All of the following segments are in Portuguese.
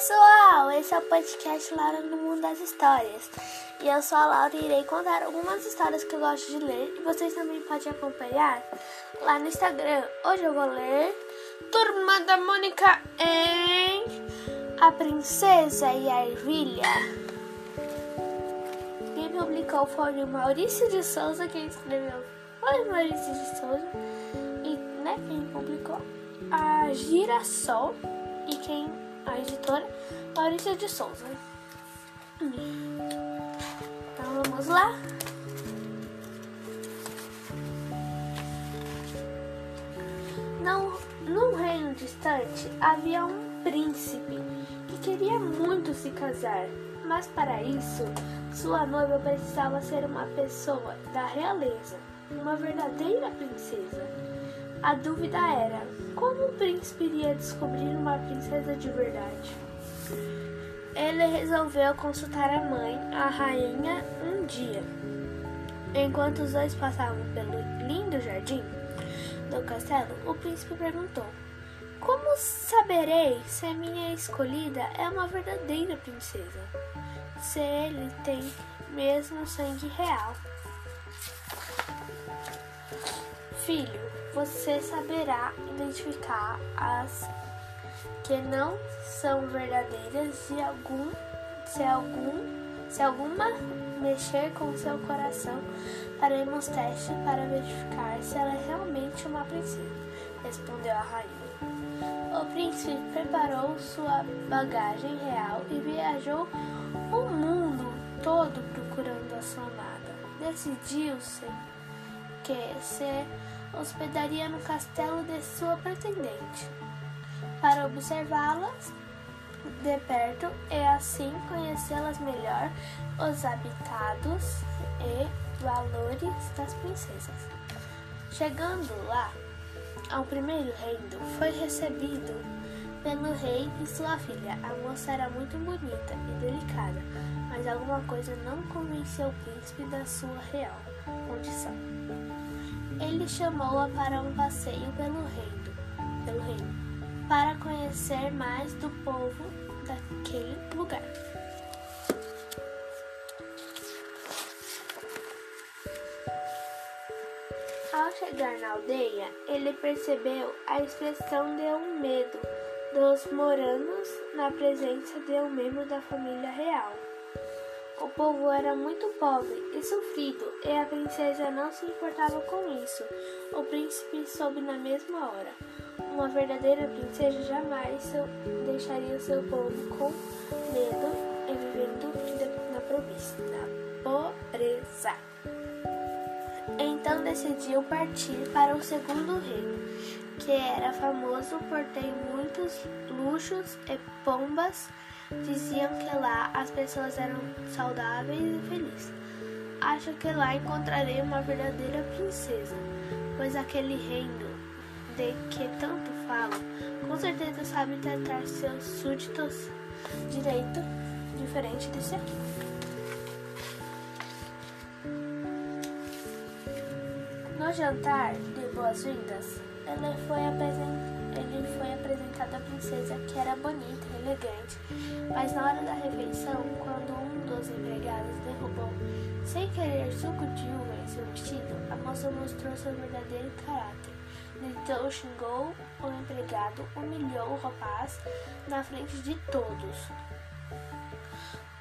pessoal, esse é o podcast Laura no Mundo das Histórias. E eu sou a Laura e irei contar algumas histórias que eu gosto de ler e vocês também podem acompanhar lá no Instagram. Hoje eu vou ler Turma da Mônica em A Princesa e a Ervilha. Quem publicou foi o Maurício de Souza, quem escreveu foi o Maurício de Souza e né, quem publicou a Girassol e quem a editora Maurícia de Souza. Então vamos lá. Não, num reino distante havia um príncipe que queria muito se casar, mas para isso sua noiva precisava ser uma pessoa da realeza, uma verdadeira princesa. A dúvida era como o príncipe iria descobrir uma princesa de verdade. Ele resolveu consultar a mãe, a rainha, um dia. Enquanto os dois passavam pelo lindo jardim do castelo, o príncipe perguntou: Como saberei se a minha escolhida é uma verdadeira princesa? Se ele tem mesmo sangue real? Filho, você saberá identificar as que não são verdadeiras se algum se algum se alguma mexer com seu coração faremos teste para verificar se ela é realmente uma princesa respondeu a rainha. O príncipe preparou sua bagagem real e viajou o mundo todo procurando a sua amada. Decidiu-se que se hospedaria no castelo de sua pretendente, para observá-las de perto e assim conhecê-las melhor, os habitados e valores das princesas. Chegando lá, ao primeiro reino, foi recebido pelo rei e sua filha. A moça era muito bonita e delicada, mas alguma coisa não convenceu o príncipe da sua real condição. Ele chamou-a para um passeio pelo reino, pelo reino, para conhecer mais do povo daquele lugar. Ao chegar na aldeia, ele percebeu a expressão de um medo dos moranos na presença de um membro da família real. O povo era muito pobre e sofrido, e a princesa não se importava com isso. O príncipe soube na mesma hora. Uma verdadeira princesa jamais deixaria seu povo com medo e na província, na pobreza. Então decidiu partir para o segundo reino, que era famoso por ter muitos luxos e pombas Diziam que lá as pessoas eram saudáveis e felizes. Acho que lá encontrarei uma verdadeira princesa, pois aquele reino de que tanto falo, com certeza sabe tratar seus súditos direito, diferente desse aqui. No jantar de boas-vindas, ele foi apresentado ele foi apresentado à princesa, que era bonita e elegante. Mas na hora da refeição, quando um dos empregados derrubou, sem querer, suco de uva em seu vestido, a moça mostrou seu verdadeiro caráter. Gritou, xingou o empregado, humilhou o rapaz na frente de todos.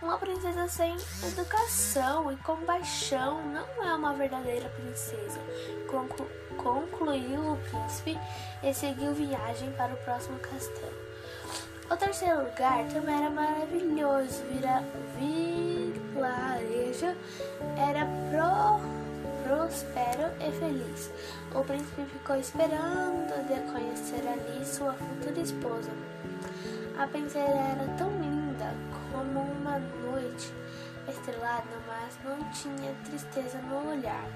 Uma princesa sem educação e compaixão não é uma verdadeira princesa, Conclu concluiu o príncipe e seguiu viagem para o próximo castelo. O terceiro lugar também era maravilhoso, vira vilarejo, era pro, próspero e feliz. O príncipe ficou esperando de conhecer ali sua futura esposa. A princesa era tão linda noite estrelada, mas não tinha tristeza no olhar.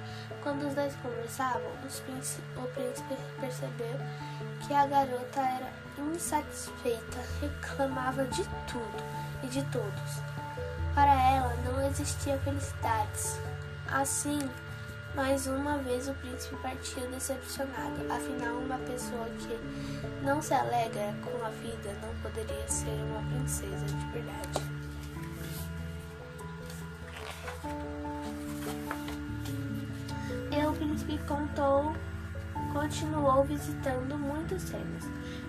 Quando os dois conversavam, o príncipe percebeu que a garota era insatisfeita, reclamava de tudo e de todos. Para ela não existia felicidades. Assim, Mais uma vez o príncipe partiu decepcionado. Afinal, uma pessoa que não se alegra com a vida não poderia ser uma princesa de verdade. E o príncipe contou, continuou visitando muitos reinos,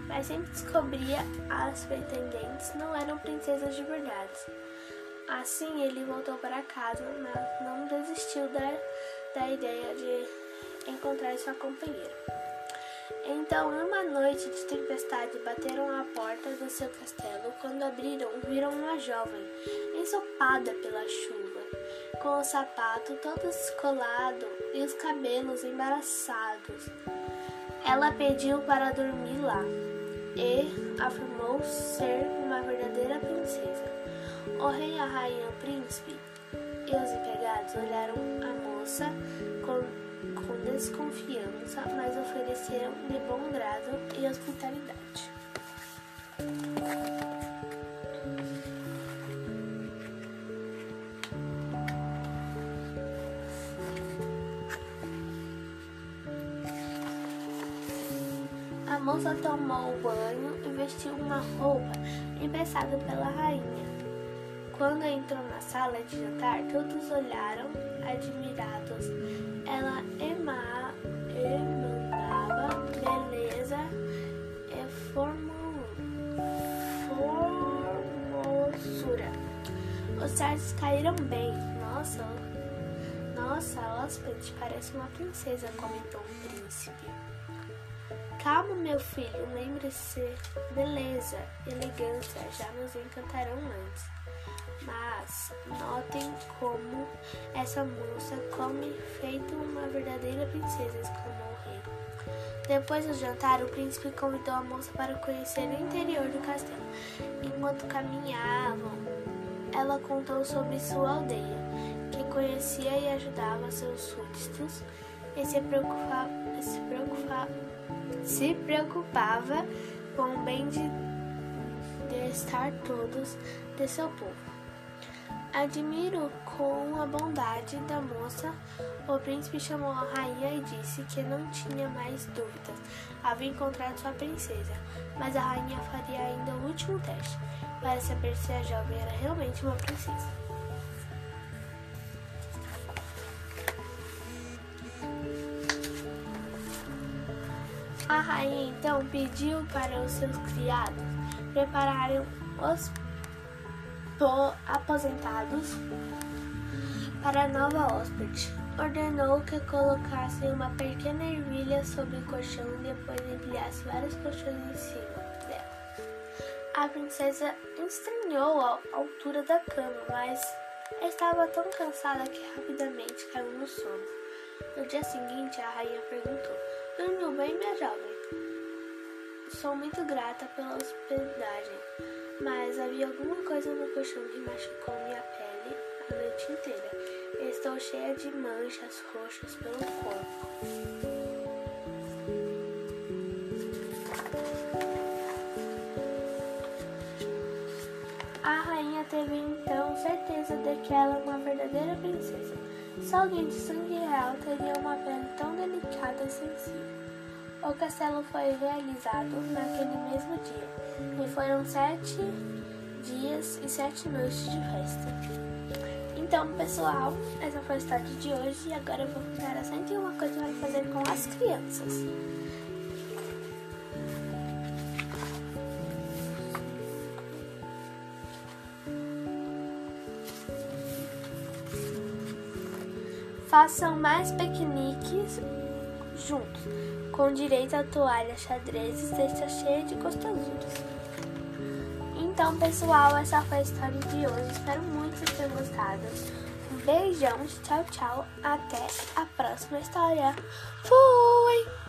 mas sempre descobria as pretendentes não eram princesas de verdade. Assim ele voltou para casa, mas não desistiu da da ideia de encontrar sua companheira. Então, numa noite de tempestade, bateram à porta do seu castelo. Quando abriram, viram uma jovem, ensopada pela chuva, com o sapato todo descolado e os cabelos embaraçados. Ela pediu para dormir lá e afirmou ser uma verdadeira princesa. O rei, a rainha, o príncipe e os empregados olharam a moça com, com desconfiança, mas ofereceram de bom grado e hospitalidade. A moça tomou banho e vestiu uma roupa emprestada pela rainha. Quando entrou na sala de jantar, todos olharam admirados. Ela ema, emanava beleza e formosura. Os sartos caíram bem. Nossa, nossa, hóspede parece uma princesa, comentou o príncipe. Calma, meu filho, lembre-se, beleza, elegância já nos encantarão antes. Mas notem como essa moça come feito uma verdadeira princesa, exclamou o rei. Depois do jantar, o príncipe convidou a moça para conhecer o interior do castelo. Enquanto caminhavam, ela contou sobre sua aldeia, que conhecia e ajudava seus súditos e se preocupava, se preocupava, se preocupava com o bem de, de estar todos de seu povo. Admiro com a bondade da moça. O príncipe chamou a rainha e disse que não tinha mais dúvidas. Havia encontrado sua princesa, mas a rainha faria ainda o último teste para saber se a jovem era realmente uma princesa. A rainha então pediu para os seus criados prepararem os aposentados para a nova hóspede. Ordenou que colocassem uma pequena ervilha sobre o colchão e depois empilhasse vários colchões em cima dela. A princesa estranhou a altura da cama, mas estava tão cansada que rapidamente caiu no sono. No dia seguinte, a rainha perguntou: Dormiu bem, minha jovem? Sou muito grata pela hospedagem mas havia alguma coisa no colchão que machucou minha pele a noite inteira. Estou cheia de manchas roxas pelo corpo. A rainha teve então certeza de que ela é uma verdadeira. Só alguém de sangue real teria uma pele tão delicada e sensível. O castelo foi realizado naquele mesmo dia, e foram sete dias e sete noites de festa. Então, pessoal, essa foi a história de hoje e agora eu vou contar as 101 coisas para fazer com as crianças. Façam mais piqueniques juntos com direito a toalha, xadrez e cesta cheia de gostosuras. Então, pessoal, essa foi a história de hoje. Espero muito que tenham gostado. Um beijão, tchau, tchau. Até a próxima história. Fui!